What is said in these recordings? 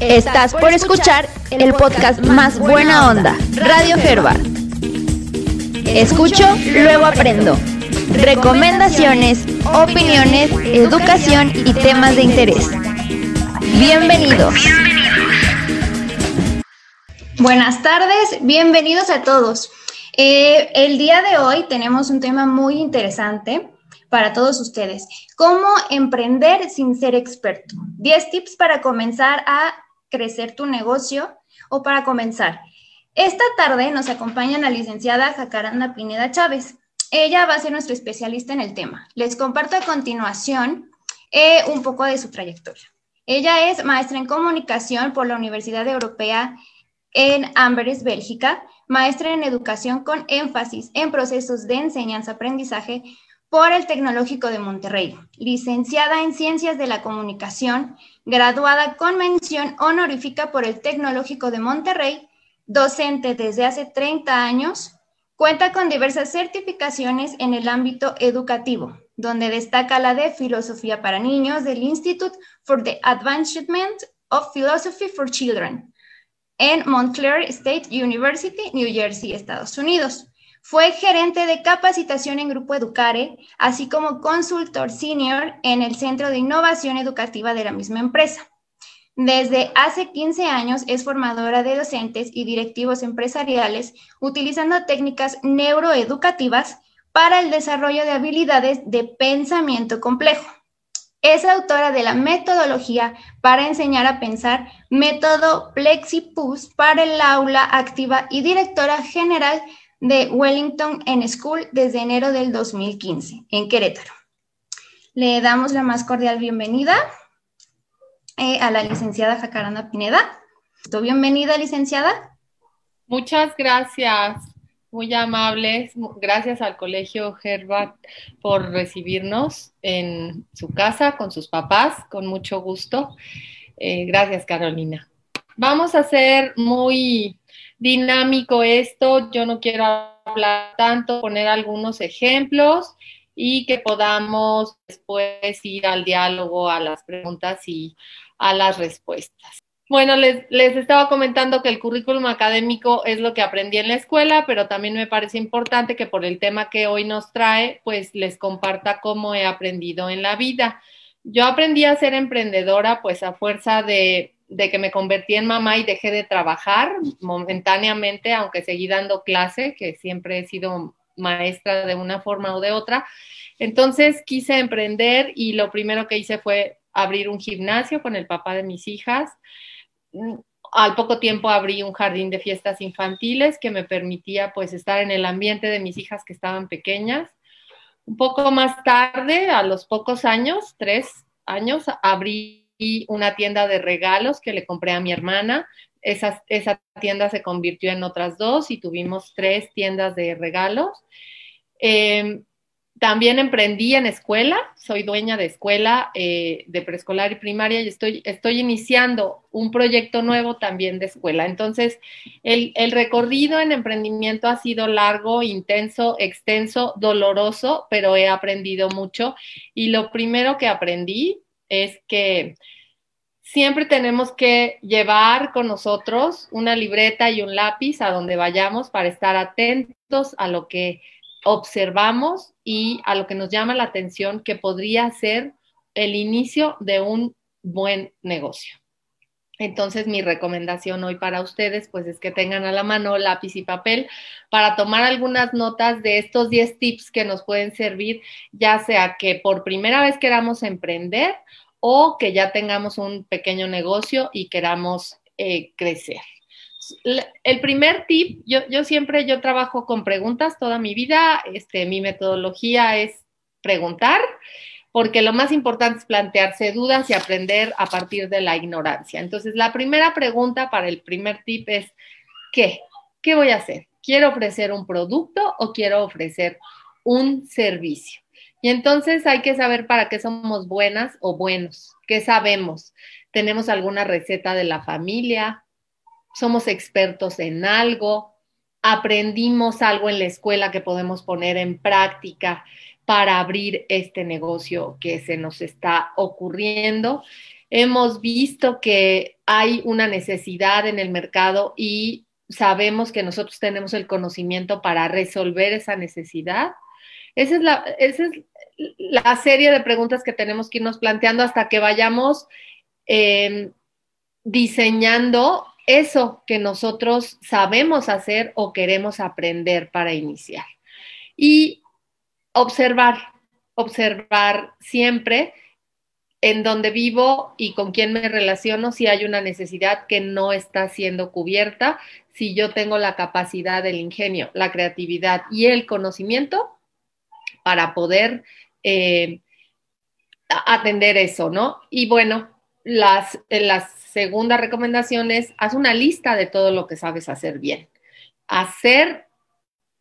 Estás por escuchar el podcast más buena onda, Radio Gerba. Escucho, luego aprendo. Recomendaciones, opiniones, educación y temas de interés. Bienvenidos. Buenas tardes, bienvenidos a todos. Eh, el día de hoy tenemos un tema muy interesante para todos ustedes. ¿Cómo emprender sin ser experto? 10 tips para comenzar a crecer tu negocio o para comenzar. Esta tarde nos acompaña la licenciada Jacaranda Pineda Chávez. Ella va a ser nuestra especialista en el tema. Les comparto a continuación eh, un poco de su trayectoria. Ella es maestra en comunicación por la Universidad Europea en Amberes, Bélgica, maestra en educación con énfasis en procesos de enseñanza-aprendizaje por el Tecnológico de Monterrey, licenciada en Ciencias de la Comunicación, graduada con mención honorífica por el Tecnológico de Monterrey, docente desde hace 30 años, cuenta con diversas certificaciones en el ámbito educativo, donde destaca la de Filosofía para Niños del Institute for the Advancement of Philosophy for Children en Montclair State University, New Jersey, Estados Unidos. Fue gerente de capacitación en Grupo Educare, así como consultor senior en el Centro de Innovación Educativa de la misma empresa. Desde hace 15 años es formadora de docentes y directivos empresariales utilizando técnicas neuroeducativas para el desarrollo de habilidades de pensamiento complejo. Es autora de la metodología para enseñar a pensar, método Plexipus para el aula activa y directora general de Wellington en School desde enero del 2015 en Querétaro. Le damos la más cordial bienvenida eh, a la licenciada Jacaranda Pineda. Bienvenida, licenciada. Muchas gracias, muy amables. Gracias al Colegio Herbat por recibirnos en su casa con sus papás, con mucho gusto. Eh, gracias, Carolina. Vamos a ser muy dinámico esto, yo no quiero hablar tanto, poner algunos ejemplos y que podamos después ir al diálogo, a las preguntas y a las respuestas. Bueno, les, les, estaba comentando que el currículum académico es lo que aprendí en la escuela, pero también me parece importante que por el tema que hoy nos trae, pues les comparta cómo he aprendido en la vida. Yo aprendí a ser emprendedora pues a fuerza de de que me convertí en mamá y dejé de trabajar momentáneamente, aunque seguí dando clase, que siempre he sido maestra de una forma o de otra. Entonces quise emprender y lo primero que hice fue abrir un gimnasio con el papá de mis hijas. Al poco tiempo abrí un jardín de fiestas infantiles que me permitía pues estar en el ambiente de mis hijas que estaban pequeñas. Un poco más tarde, a los pocos años, tres años, abrí y una tienda de regalos que le compré a mi hermana. Esa, esa tienda se convirtió en otras dos y tuvimos tres tiendas de regalos. Em, también emprendí en escuela, soy dueña de escuela eh, de preescolar y primaria y estoy, estoy iniciando un proyecto nuevo también de escuela. Entonces, el, el, recorrido en emprendimiento ha sido largo, intenso, extenso, doloroso, pero he aprendido mucho. Y lo primero que aprendí es que siempre tenemos que llevar con nosotros una libreta y un lápiz a donde vayamos para estar atentos a lo que observamos y a lo que nos llama la atención que podría ser el inicio de un buen negocio. Entonces, mi recomendación hoy para ustedes, pues es que tengan a la mano lápiz y papel para tomar algunas notas de estos 10 tips que nos pueden servir, ya sea que por primera vez queramos emprender o que ya tengamos un pequeño negocio y queramos eh, crecer. El primer tip, yo, yo, siempre yo trabajo con preguntas toda mi vida, este, mi metodología es preguntar, porque lo más importante es plantearse dudas y aprender a partir de la ignorancia. Entonces, la primera pregunta para el primer tip es, ¿qué? ¿Qué voy a hacer? ¿Quiero ofrecer un producto o quiero ofrecer un servicio? Y entonces hay que saber para qué somos buenas o buenos, qué sabemos. ¿Tenemos alguna receta de la familia? ¿Somos expertos en algo? aprendimos algo en la escuela que podemos poner en práctica para abrir este negocio que se nos está ocurriendo. Hemos visto que hay una necesidad en el mercado y sabemos que nosotros tenemos el conocimiento para resolver esa necesidad. Esa es la, es la serie de preguntas que tenemos que irnos planteando hasta que vayamos eh, diseñando eso que nosotros sabemos hacer o queremos aprender para iniciar. Y observar, observar siempre en donde vivo y con quién me relaciono si hay una necesidad que no está siendo cubierta, si yo tengo la capacidad del ingenio, la creatividad y el conocimiento para poder eh, atender eso, ¿no? Y bueno, las, las segunda recomendación es, haz una lista de todo lo que sabes hacer bien. Hacer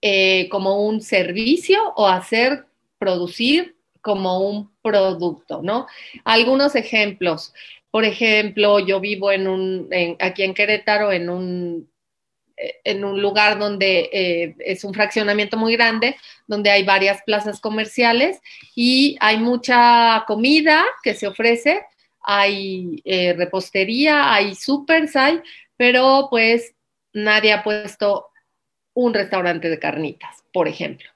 eh, como un servicio o hacer, producir como un producto, ¿no? Algunos ejemplos. Por ejemplo, yo vivo en un, aquí en Querétaro, en un, lugar donde eh, es un fraccionamiento muy grande, donde hay varias plazas comerciales y hay mucha comida que se ofrece, hay eh, repostería, hay supers, hay, pero pues nadie ha puesto un restaurante de carnitas, por ejemplo.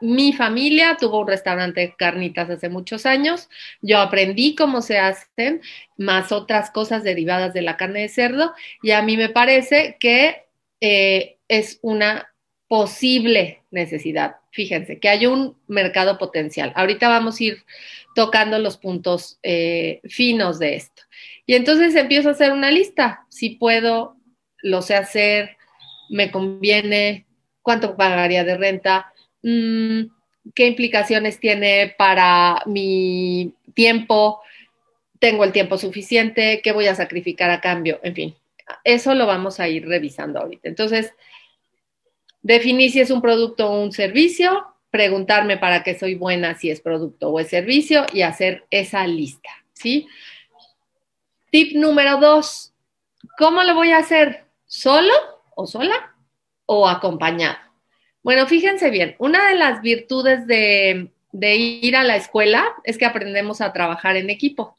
Mi familia tuvo un restaurante de carnitas hace muchos años. Yo aprendí cómo se hacen, más otras cosas derivadas de la carne de cerdo, y a mí me parece que eh, es una posible necesidad. Fíjense que hay un mercado potencial. Ahorita vamos a ir tocando los puntos eh, finos de esto. Y entonces empiezo a hacer una lista. Si puedo, lo sé hacer, me conviene, cuánto pagaría de renta, mm, qué implicaciones tiene para mi tiempo, tengo el tiempo suficiente, qué voy a sacrificar a cambio, en fin, eso lo vamos a ir revisando ahorita. Entonces, definir si es un producto o un servicio, preguntarme para qué soy buena, si es producto o es servicio y hacer esa lista, ¿sí? Tip número dos, ¿cómo lo voy a hacer? ¿Solo o sola o acompañado? Bueno, fíjense bien, una de las virtudes de, de ir a la escuela es que aprendemos a trabajar en equipo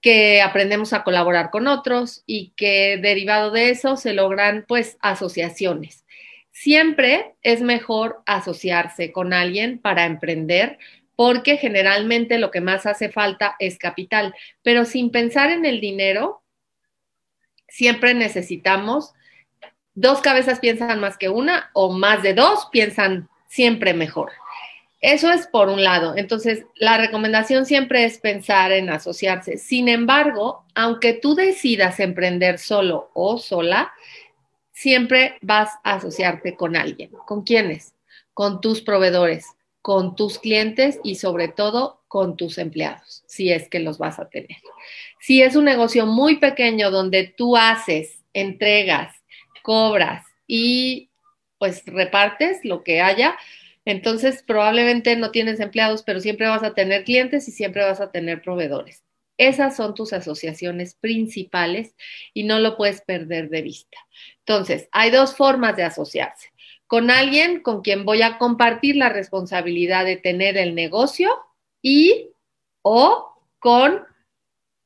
que aprendemos a colaborar con otros y que derivado de eso se logran pues asociaciones. Siempre es mejor asociarse con alguien para emprender porque generalmente lo que más hace falta es capital, pero sin pensar en el dinero, siempre necesitamos, dos cabezas piensan más que una o más de dos piensan siempre mejor. Eso es por un lado. Entonces, la recomendación siempre es pensar en asociarse. Sin embargo, aunque tú decidas emprender solo o sola, siempre vas a asociarte con alguien. ¿Con quiénes? Con tus proveedores, con tus clientes y sobre todo con tus empleados, si es que los vas a tener. Si es un negocio muy pequeño donde tú haces, entregas, cobras y pues repartes lo que haya, entonces, probablemente no tienes empleados, pero siempre vas a tener clientes y siempre vas a tener proveedores. Esas son tus asociaciones principales y no lo puedes perder de vista. Entonces, hay dos formas de asociarse. Con alguien con quien voy a compartir la responsabilidad de tener el negocio y o con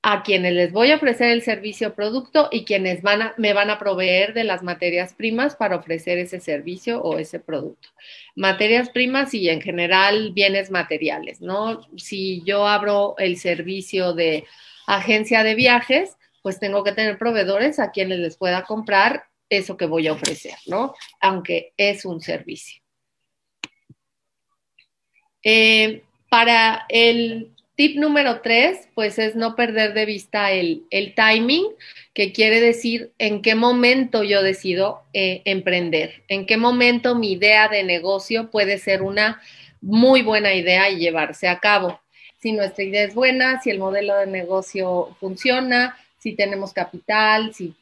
a quienes les voy a ofrecer el servicio o producto y quienes van a, me van a proveer de las materias primas para ofrecer ese servicio o ese producto. Materias primas y en general bienes materiales, ¿no? Si yo abro el servicio de agencia de viajes, pues tengo que tener proveedores a quienes les pueda comprar eso que voy a ofrecer, ¿no? Aunque es un servicio. Eh, para el Tip número tres, pues es no perder de vista el, timing, que quiere decir en qué momento yo decido eh, emprender, en qué momento mi idea de negocio puede ser una muy buena idea y llevarse a cabo. Si nuestra idea es buena, si el modelo de negocio funciona, si tenemos capital, si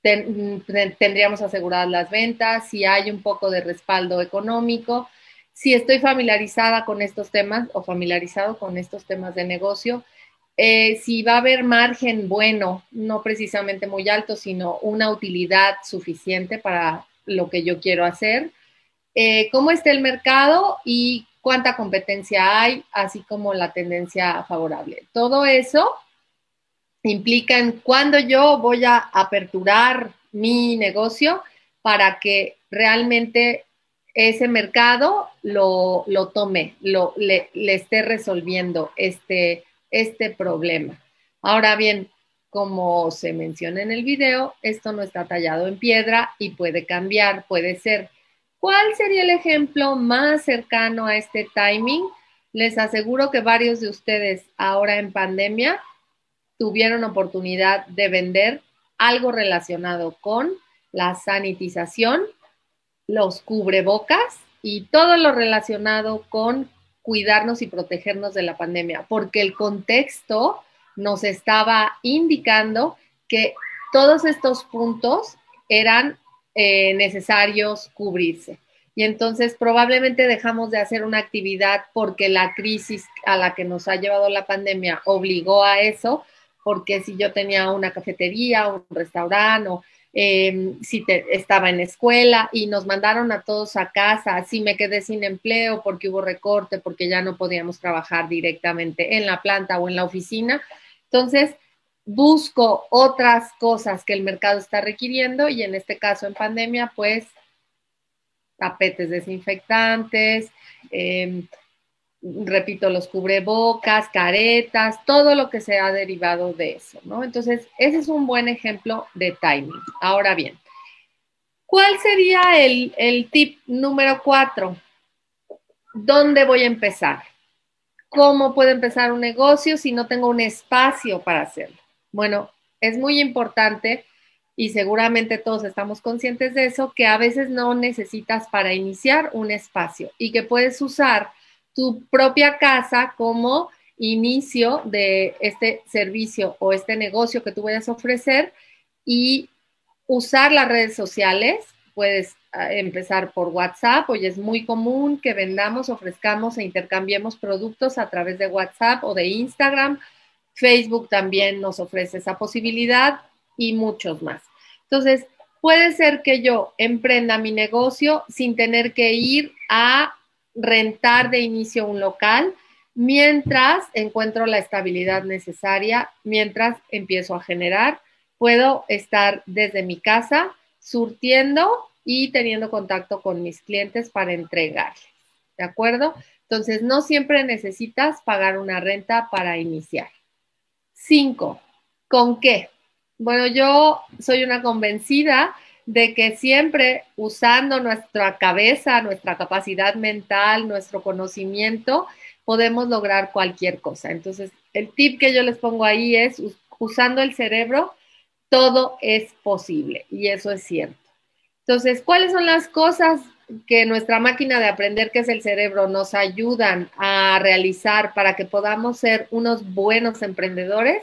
tendríamos aseguradas las ventas, si hay un poco de respaldo económico si estoy familiarizada con estos temas o familiarizado con estos temas de negocio, eh, si va a haber margen bueno, no precisamente muy alto, sino una utilidad suficiente para lo que yo quiero hacer, eh, cómo está el mercado y cuánta competencia hay, así como la tendencia favorable. Todo eso implica en cuándo yo voy a aperturar mi negocio para que realmente ese mercado lo, tome, lo, le, esté resolviendo este, este problema. Ahora bien, como se menciona en el video, esto no está tallado en piedra y puede cambiar, puede ser. ¿Cuál sería el ejemplo más cercano a este timing? Les aseguro que varios de ustedes ahora en pandemia tuvieron oportunidad de vender algo relacionado con la sanitización los cubrebocas y todo lo relacionado con cuidarnos y protegernos de la pandemia, porque el contexto nos estaba indicando que todos estos puntos eran eh, necesarios cubrirse. Y entonces probablemente dejamos de hacer una actividad porque la crisis a la que nos ha llevado la pandemia obligó a eso, porque si yo tenía una cafetería, un restaurante Em, si estaba en escuela y nos mandaron a todos a casa, si me quedé sin empleo porque hubo recorte, porque ya no podíamos trabajar directamente en la planta o en la oficina. Entonces, busco otras cosas que el mercado está requiriendo y en este caso en pandemia, pues tapetes desinfectantes, eh, repito, los cubrebocas, caretas, todo lo que se ha derivado de eso, ¿no? Entonces, ese es un buen ejemplo de timing. Ahora bien, ¿cuál sería el, el tip número cuatro? ¿Dónde voy a empezar? ¿Cómo puedo empezar un negocio si no tengo un espacio para hacerlo? Bueno, es muy importante y seguramente todos estamos conscientes de eso, que a veces no necesitas para iniciar un espacio y que puedes usar tu propia casa como inicio de este servicio o este negocio que tú vayas a ofrecer y usar las redes sociales. Puedes ah, empezar por WhatsApp, hoy es muy común que vendamos, ofrezcamos e intercambiemos productos a través de WhatsApp o de Instagram. Facebook también nos ofrece esa posibilidad y muchos más. Entonces, puede ser que yo emprenda mi negocio sin tener que ir a rentar de inicio un local mientras encuentro la estabilidad necesaria, mientras empiezo a generar, puedo estar desde mi casa surtiendo y teniendo contacto con mis clientes para entregarles. ¿De acuerdo? Entonces, no siempre necesitas pagar una renta para iniciar. Cinco, ¿con qué? Bueno, yo soy una convencida de que siempre usando nuestra cabeza, nuestra capacidad mental, nuestro conocimiento, podemos lograr cualquier cosa. Entonces, el tip que yo les pongo ahí es, usando el cerebro, todo es posible y eso es cierto. Entonces, ¿cuáles son las cosas que nuestra máquina de aprender, que es el cerebro, nos ayudan a realizar para que podamos ser unos buenos emprendedores?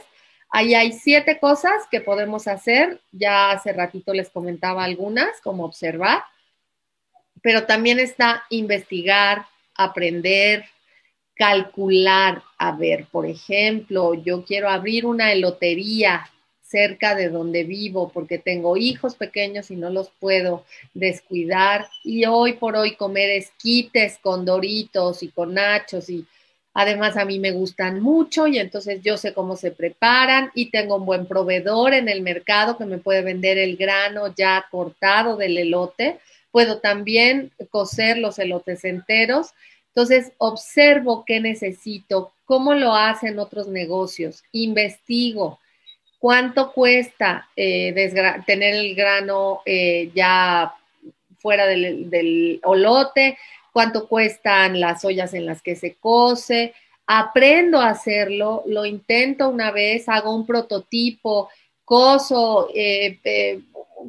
Ahí hay siete cosas que podemos hacer. Ya hace ratito les comentaba algunas, como observar, pero también está investigar, aprender, calcular. A ver, por ejemplo, yo quiero abrir una elotería cerca de donde vivo porque tengo hijos pequeños y no los puedo descuidar. Y hoy por hoy comer esquites con doritos y con nachos y Además, a mí me gustan mucho y entonces yo sé cómo se preparan y tengo un buen proveedor en el mercado que me puede vender el grano ya cortado del elote. Puedo también cocer los elotes enteros. Entonces, observo qué necesito, cómo lo hacen otros negocios, investigo cuánto cuesta eh, tener el grano eh, ya fuera del, del olote, cuánto cuestan las ollas en las que se cose, aprendo a hacerlo, lo intento una vez, hago un prototipo, coso, eh, eh,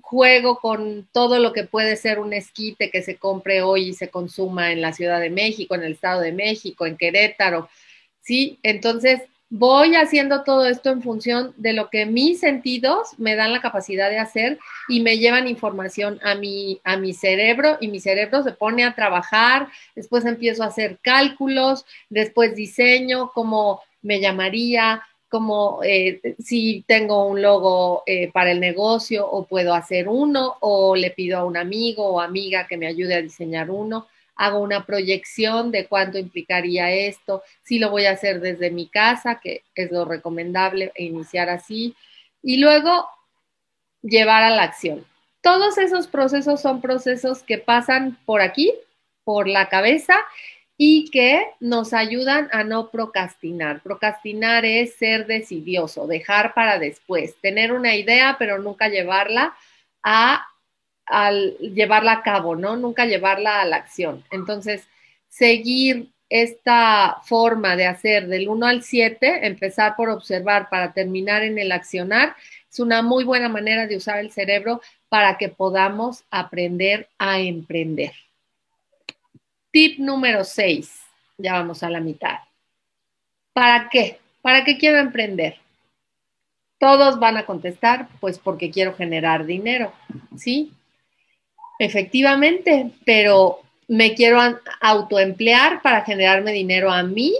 juego con todo lo que puede ser un esquite que se compre hoy y se consuma en la Ciudad de México, en el Estado de México, en Querétaro, ¿sí? Entonces, voy haciendo todo esto en función de lo que mis sentidos me dan la capacidad de hacer y me llevan información a mi, a mi cerebro y mi cerebro se pone a trabajar, después empiezo a hacer cálculos, después diseño cómo me llamaría, como eh, si tengo un logo eh, para el negocio o puedo hacer uno o le pido a un amigo o amiga que me ayude a diseñar uno, hago una proyección de cuánto implicaría esto, si lo voy a hacer desde mi casa, que es lo recomendable, e iniciar así, y luego llevar a la acción. Todos esos procesos son procesos que pasan por aquí, por la cabeza y que nos ayudan a no procrastinar. Procrastinar es ser decidioso, dejar para después, tener una idea pero nunca llevarla a al llevarla a cabo, ¿no? Nunca llevarla a la acción. Entonces, seguir esta forma de hacer del 1 al 7, empezar por observar para terminar en el accionar, es una muy buena manera de usar el cerebro para que podamos aprender a emprender. Tip número 6, ya vamos a la mitad. ¿Para qué? ¿Para qué quiero emprender? Todos van a contestar, pues porque quiero generar dinero, ¿sí? Efectivamente, pero me quiero autoemplear para generarme dinero a mí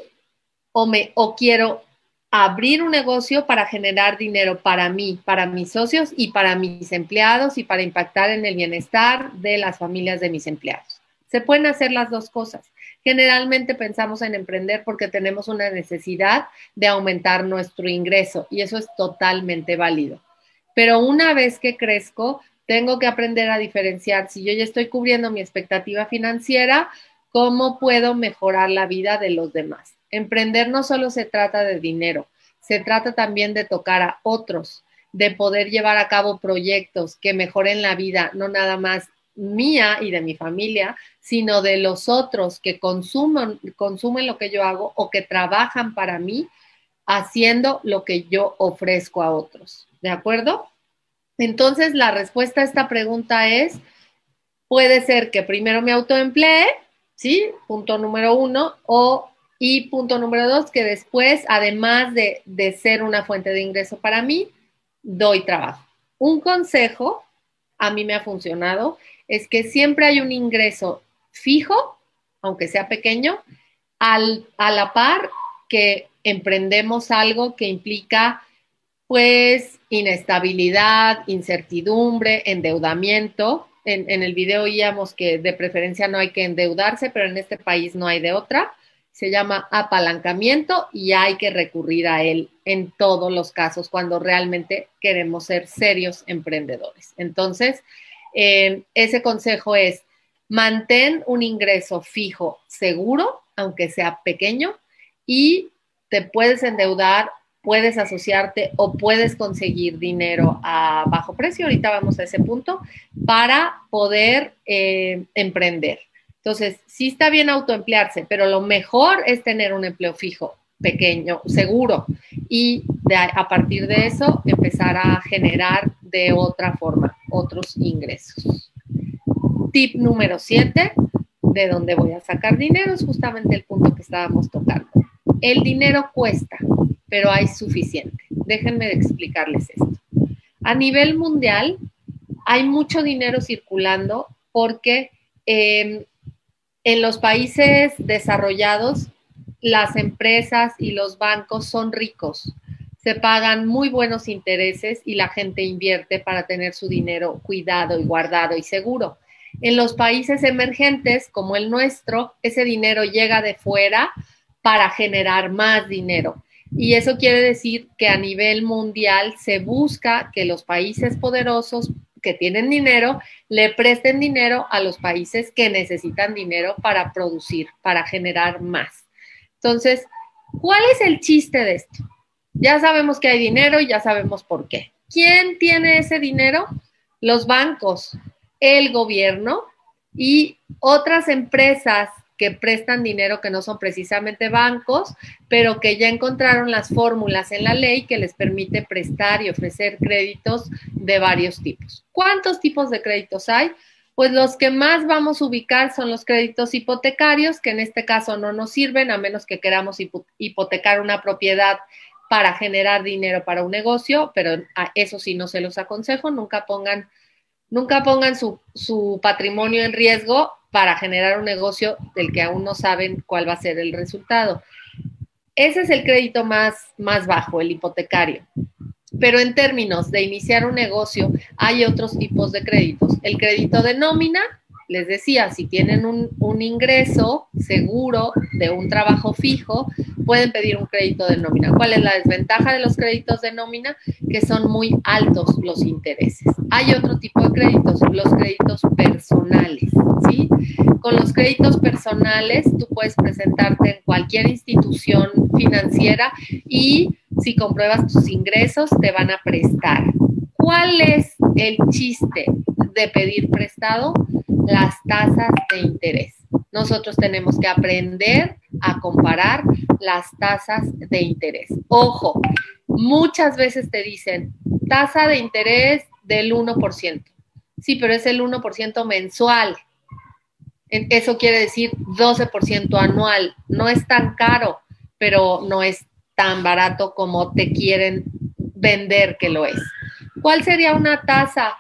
o, me, o quiero abrir un negocio para generar dinero para mí, para mis socios y para mis empleados y para impactar en el bienestar de las familias de mis empleados. Se pueden hacer las dos cosas. Generalmente pensamos en emprender porque tenemos una necesidad de aumentar nuestro ingreso y eso es totalmente válido. Pero una vez que crezco, tengo que aprender a diferenciar si yo ya estoy cubriendo mi expectativa financiera, cómo puedo mejorar la vida de los demás. Emprender no solo se trata de dinero, se trata también de tocar a otros, de poder llevar a cabo proyectos que mejoren la vida, no nada más mía y de mi familia, sino de los otros que consumen, consumen lo que yo hago o que trabajan para mí haciendo lo que yo ofrezco a otros. ¿De acuerdo? Entonces, la respuesta a esta pregunta es, puede ser que primero me autoemplee, ¿sí? Punto número uno, o y punto número dos, que después, además de, de ser una fuente de ingreso para mí, doy trabajo. Un consejo, a mí me ha funcionado, es que siempre hay un ingreso fijo, aunque sea pequeño, al, a la par que emprendemos algo que implica pues inestabilidad, incertidumbre, endeudamiento. En, el video oíamos que de preferencia no hay que endeudarse, pero en este país no hay de otra. Se llama apalancamiento y hay que recurrir a él en todos los casos cuando realmente queremos ser serios emprendedores. Entonces, eh, ese consejo es, mantén un ingreso fijo seguro, aunque sea pequeño, y te puedes endeudar, puedes asociarte o puedes conseguir dinero a bajo precio, ahorita vamos a ese punto, para poder eh, emprender. Entonces, sí está bien autoemplearse, pero lo mejor es tener un empleo fijo, pequeño, seguro, y a partir de eso empezar a generar de otra forma otros ingresos. Tip número 7, de dónde voy a sacar dinero, es justamente el punto que estábamos tocando. El dinero cuesta, pero hay suficiente. Déjenme explicarles esto. A nivel mundial, hay mucho dinero circulando porque em, en los países desarrollados, las empresas y los bancos son ricos se pagan muy buenos intereses y la gente invierte para tener su dinero cuidado y guardado y seguro. En los países emergentes como el nuestro, ese dinero llega de fuera para generar más dinero. Y eso quiere decir que a nivel mundial se busca que los países poderosos que tienen dinero le presten dinero a los países que necesitan dinero para producir, para generar más. Entonces, ¿cuál es el chiste de esto? Ya sabemos que hay dinero y ya sabemos por qué. ¿Quién tiene ese dinero? Los bancos, el gobierno y otras empresas que prestan dinero que no son precisamente bancos, pero que ya encontraron las fórmulas en la ley que les permite prestar y ofrecer créditos de varios tipos. ¿Cuántos tipos de créditos hay? Pues los que más vamos a ubicar son los créditos hipotecarios, que en este caso no nos sirven a menos que queramos hipotecar una propiedad para generar dinero para un negocio, pero a eso sí no se los aconsejo, nunca pongan, nunca pongan su, su patrimonio en riesgo para generar un negocio del que aún no saben cuál va a ser el resultado. Ese es el crédito más, más bajo, el hipotecario. Pero en términos de iniciar un negocio, hay otros tipos de créditos. El crédito de nómina, les decía, si tienen un, ingreso seguro de un trabajo fijo, pueden pedir un crédito de nómina. ¿Cuál es la desventaja de los créditos de nómina? Que son muy altos los intereses. Hay otro tipo de créditos, los créditos personales, ¿sí? Con los créditos personales, tú puedes presentarte en cualquier institución financiera y si compruebas tus ingresos, te van a prestar. ¿Cuál es el chiste de pedir prestado? las tasas de interés. Nosotros tenemos que aprender a comparar las tasas de interés. Ojo, muchas veces te dicen tasa de interés del 1%. Sí, pero es el 1% mensual. Eso quiere decir 12% anual. No es tan caro, pero no es tan barato como te quieren vender que lo es. ¿Cuál sería una tasa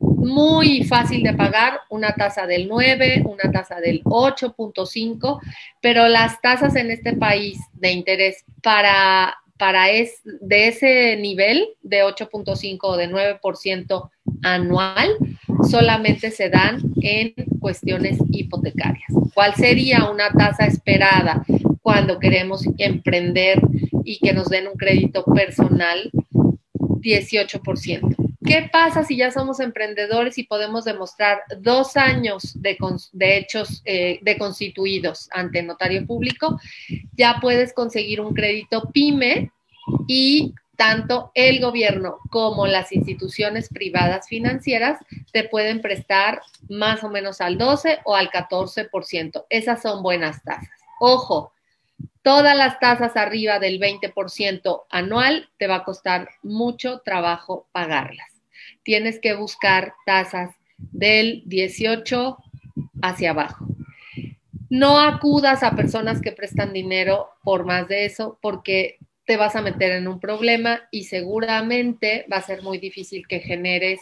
muy fácil de pagar, una tasa del 9, una tasa del 8.5, pero las tasas en este país de interés para, para es, de ese nivel de 8.5 o de 9% anual solamente se dan en cuestiones hipotecarias. ¿Cuál sería una tasa esperada cuando queremos emprender y que nos den un crédito personal? 18%. ¿Qué pasa si ya somos emprendedores y podemos demostrar dos años de, hechos eh, de constituidos ante notario público? Ya puedes conseguir un crédito PYME y tanto el gobierno como las instituciones privadas financieras te pueden prestar más o menos al 12 o al 14%. Esas son buenas tasas. Ojo, todas las tasas arriba del 20% anual te va a costar mucho trabajo pagarlas tienes que buscar tasas del 18 hacia abajo. No acudas a personas que prestan dinero por más de eso porque te vas a meter en un problema y seguramente va a ser muy difícil que generes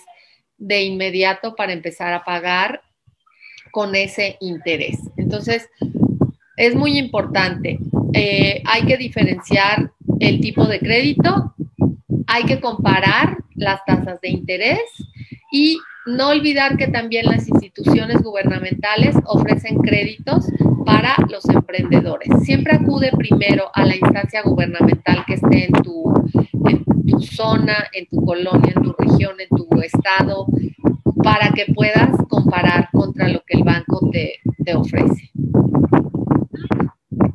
de inmediato para empezar a pagar con ese interés. Entonces, es muy importante. Eh, hay que diferenciar el tipo de crédito, hay que comparar las tasas de interés y no olvidar que también las instituciones gubernamentales ofrecen créditos para los emprendedores. Siempre acude primero a la instancia gubernamental que esté en tu, zona, en tu colonia, en tu región, en tu estado, para que puedas comparar contra lo que el banco te, ofrece.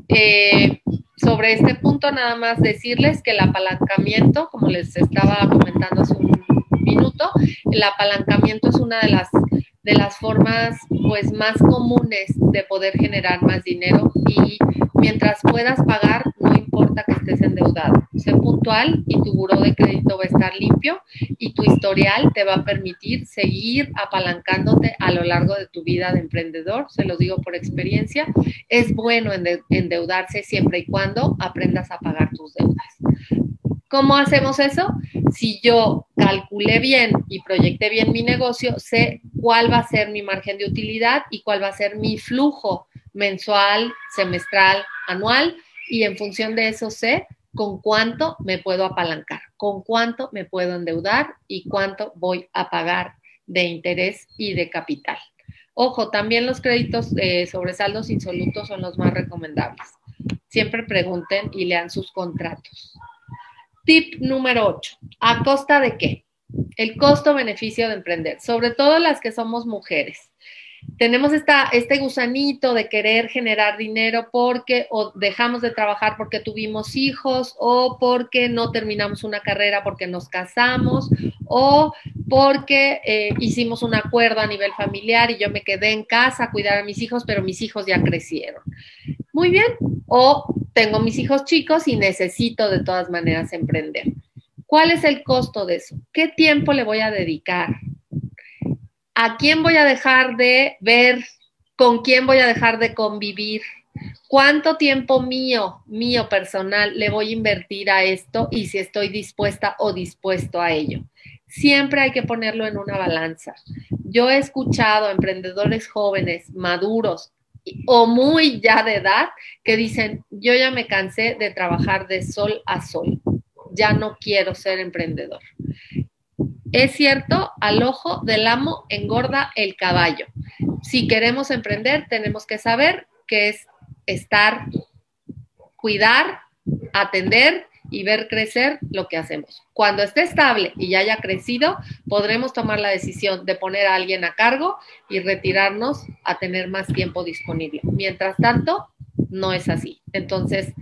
Eh, sobre este punto, nada más decirles que el apalancamiento, como les estaba comentando hace un minuto, el apalancamiento es una de las, de las formas pues, más comunes de poder generar más dinero. Y mientras puedas pagar, no importa que estés endeudado. Sé puntual y tu buro de crédito va a estar limpio y tu historial te va a permitir seguir apalancándote a lo largo de tu vida de emprendedor. Se los digo por experiencia. Es bueno endeudarse siempre y cuando aprendas a pagar tus deudas. ¿Cómo hacemos eso? Si yo calculé bien y proyecté bien mi negocio, sé cuál va a ser mi margen de utilidad y cuál va a ser mi flujo mensual, semestral, anual, y en función de eso sé con cuánto me puedo apalancar, con cuánto me puedo endeudar y cuánto voy a pagar de interés y de capital. Ojo, también los créditos de sobresaldos insolutos son los más recomendables. Siempre pregunten y lean sus contratos. Tip número 8. ¿A costa de qué? El costo-beneficio de emprender, sobre todo las que somos mujeres tenemos esta, este gusanito de querer generar dinero porque o dejamos de trabajar porque tuvimos hijos o porque no terminamos una carrera porque nos casamos o porque eh, hicimos un acuerdo a nivel familiar y yo me quedé en casa a cuidar a mis hijos, pero mis hijos ya crecieron. Muy bien. O tengo mis hijos chicos y necesito de todas maneras emprender. ¿Cuál es el costo de eso? ¿Qué tiempo le voy a dedicar? ¿A quién voy a dejar de ver? ¿Con quién voy a dejar de convivir? ¿Cuánto tiempo mío, mío personal, le voy a invertir a esto y si estoy dispuesta o dispuesto a ello? Siempre hay que ponerlo en una balanza. Yo he escuchado a emprendedores jóvenes, maduros, o muy ya de edad que dicen, yo ya me cansé de trabajar de sol a sol, ya no quiero ser emprendedor. Es cierto, al ojo del amo engorda el caballo. Si queremos emprender, tenemos que saber que es estar, cuidar, atender y ver crecer lo que hacemos. Cuando esté estable y ya haya crecido, podremos tomar la decisión de poner a alguien a cargo y retirarnos a tener más tiempo disponible. Mientras tanto, no es así. Entonces,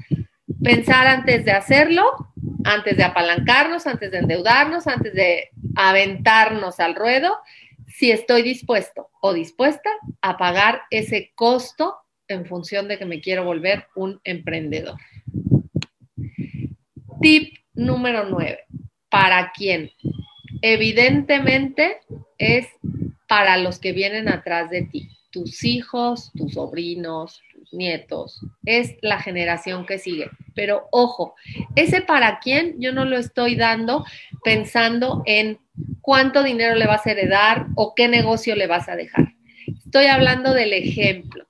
pensar antes de hacerlo, antes de apalancarnos, antes de endeudarnos, antes de aventarnos al ruedo, si estoy dispuesto o dispuesta a pagar ese costo en función de que me quiero volver un emprendedor. Tip número 9. ¿Para quién? Evidentemente es para los que vienen atrás de ti, tus hijos, tus sobrinos, nietos, es la generación que sigue. Pero ojo, ese para quién yo no lo estoy dando pensando en cuánto dinero le vas a heredar o qué negocio le vas a dejar. Estoy hablando del ejemplo.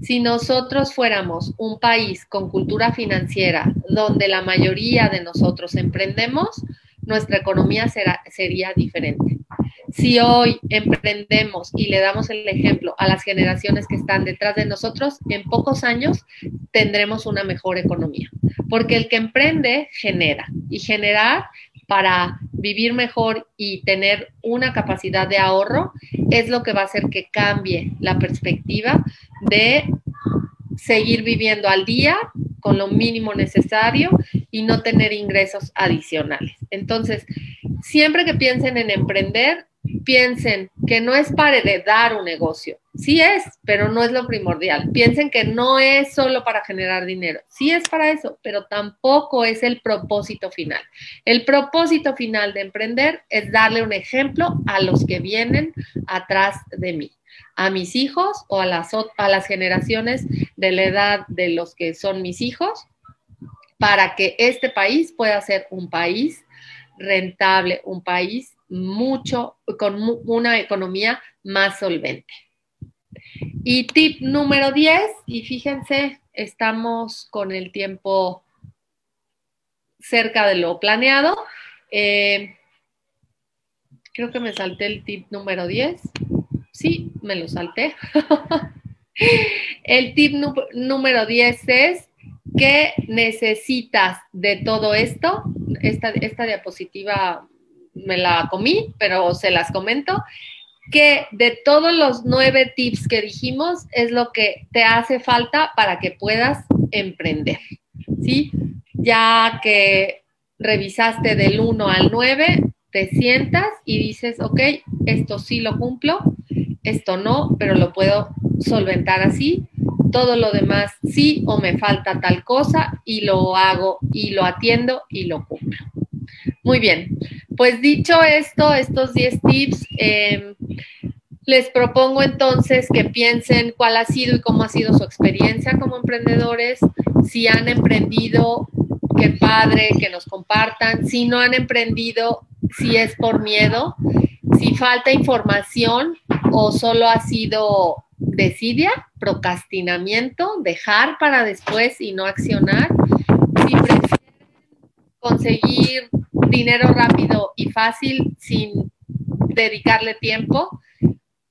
Si nosotros fuéramos un país con cultura financiera donde la mayoría de nosotros emprendemos, nuestra economía será, sería diferente. Si hoy emprendemos y le damos el ejemplo a las generaciones que están detrás de nosotros, en pocos años tendremos una mejor economía. Porque el que emprende genera y generar para vivir mejor y tener una capacidad de ahorro es lo que va a hacer que cambie la perspectiva de seguir viviendo al día con lo mínimo necesario y no tener ingresos adicionales. Entonces, siempre que piensen en emprender, piensen que no es para heredar un negocio. Sí es, pero no es lo primordial. Piensen que no es solo para generar dinero. Sí es para eso, pero tampoco es el propósito final. El propósito final de emprender es darle un ejemplo a los que vienen atrás de mí, a mis hijos o a las, a las generaciones de la edad de los que son mis hijos, para que este país pueda ser un país rentable, un país mucho, con una economía más solvente. Y tip número 10, y fíjense, estamos con el tiempo cerca de lo planeado. Eh, creo que me salté el tip número 10. Sí, me lo salté. el tip número 10 es que necesitas de todo esto. Esta, esta diapositiva me la comí, pero se las comento, que de todos los nueve tips que dijimos es lo que te hace falta para que puedas emprender, ¿sí? Ya que revisaste del 1 al 9, te sientas y dices, ok, esto sí lo cumplo, esto no, pero lo puedo solventar así, todo lo demás sí o me falta tal cosa y lo hago y lo atiendo y lo cumplo. Muy bien, pues dicho esto, estos 10 tips, em, les propongo entonces que piensen cuál ha sido y cómo ha sido su experiencia como emprendedores, si han emprendido, qué padre, que nos compartan, si no han emprendido, si es por miedo, si falta información o solo ha sido desidia, procrastinamiento, dejar para después y no accionar, si prefieren conseguir dinero rápido y fácil sin dedicarle tiempo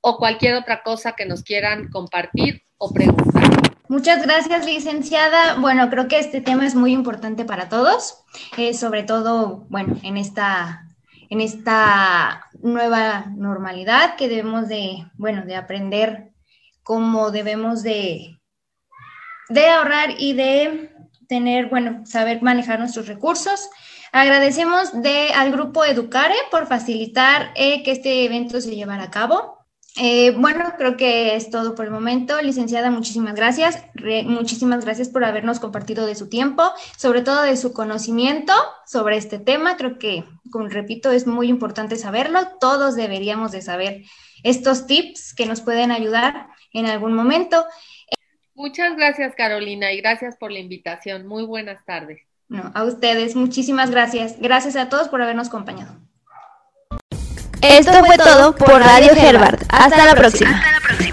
o cualquier otra cosa que nos quieran compartir o preguntar. Muchas gracias, licenciada. Bueno, creo que este tema es muy importante para todos, eh, sobre todo, bueno, en esta, en esta nueva normalidad que debemos de, bueno, de aprender cómo debemos de, de ahorrar y de tener, bueno, saber manejar nuestros recursos Agradecemos de, al grupo Educare por facilitar eh, que este evento se llevara a cabo. Eh, bueno, creo que es todo por el momento. Licenciada, muchísimas gracias. muchísimas gracias por habernos compartido de su tiempo, sobre todo de su conocimiento sobre este tema. Creo que, como repito, es muy importante saberlo. Todos deberíamos de saber estos tips que nos pueden ayudar en algún momento. Muchas gracias, Carolina, y gracias por la invitación. Muy buenas tardes. No, a ustedes, muchísimas gracias. Gracias a todos por habernos acompañado. Esto fue todo por Radio Herbert. Hasta la próxima. Hasta la próxima.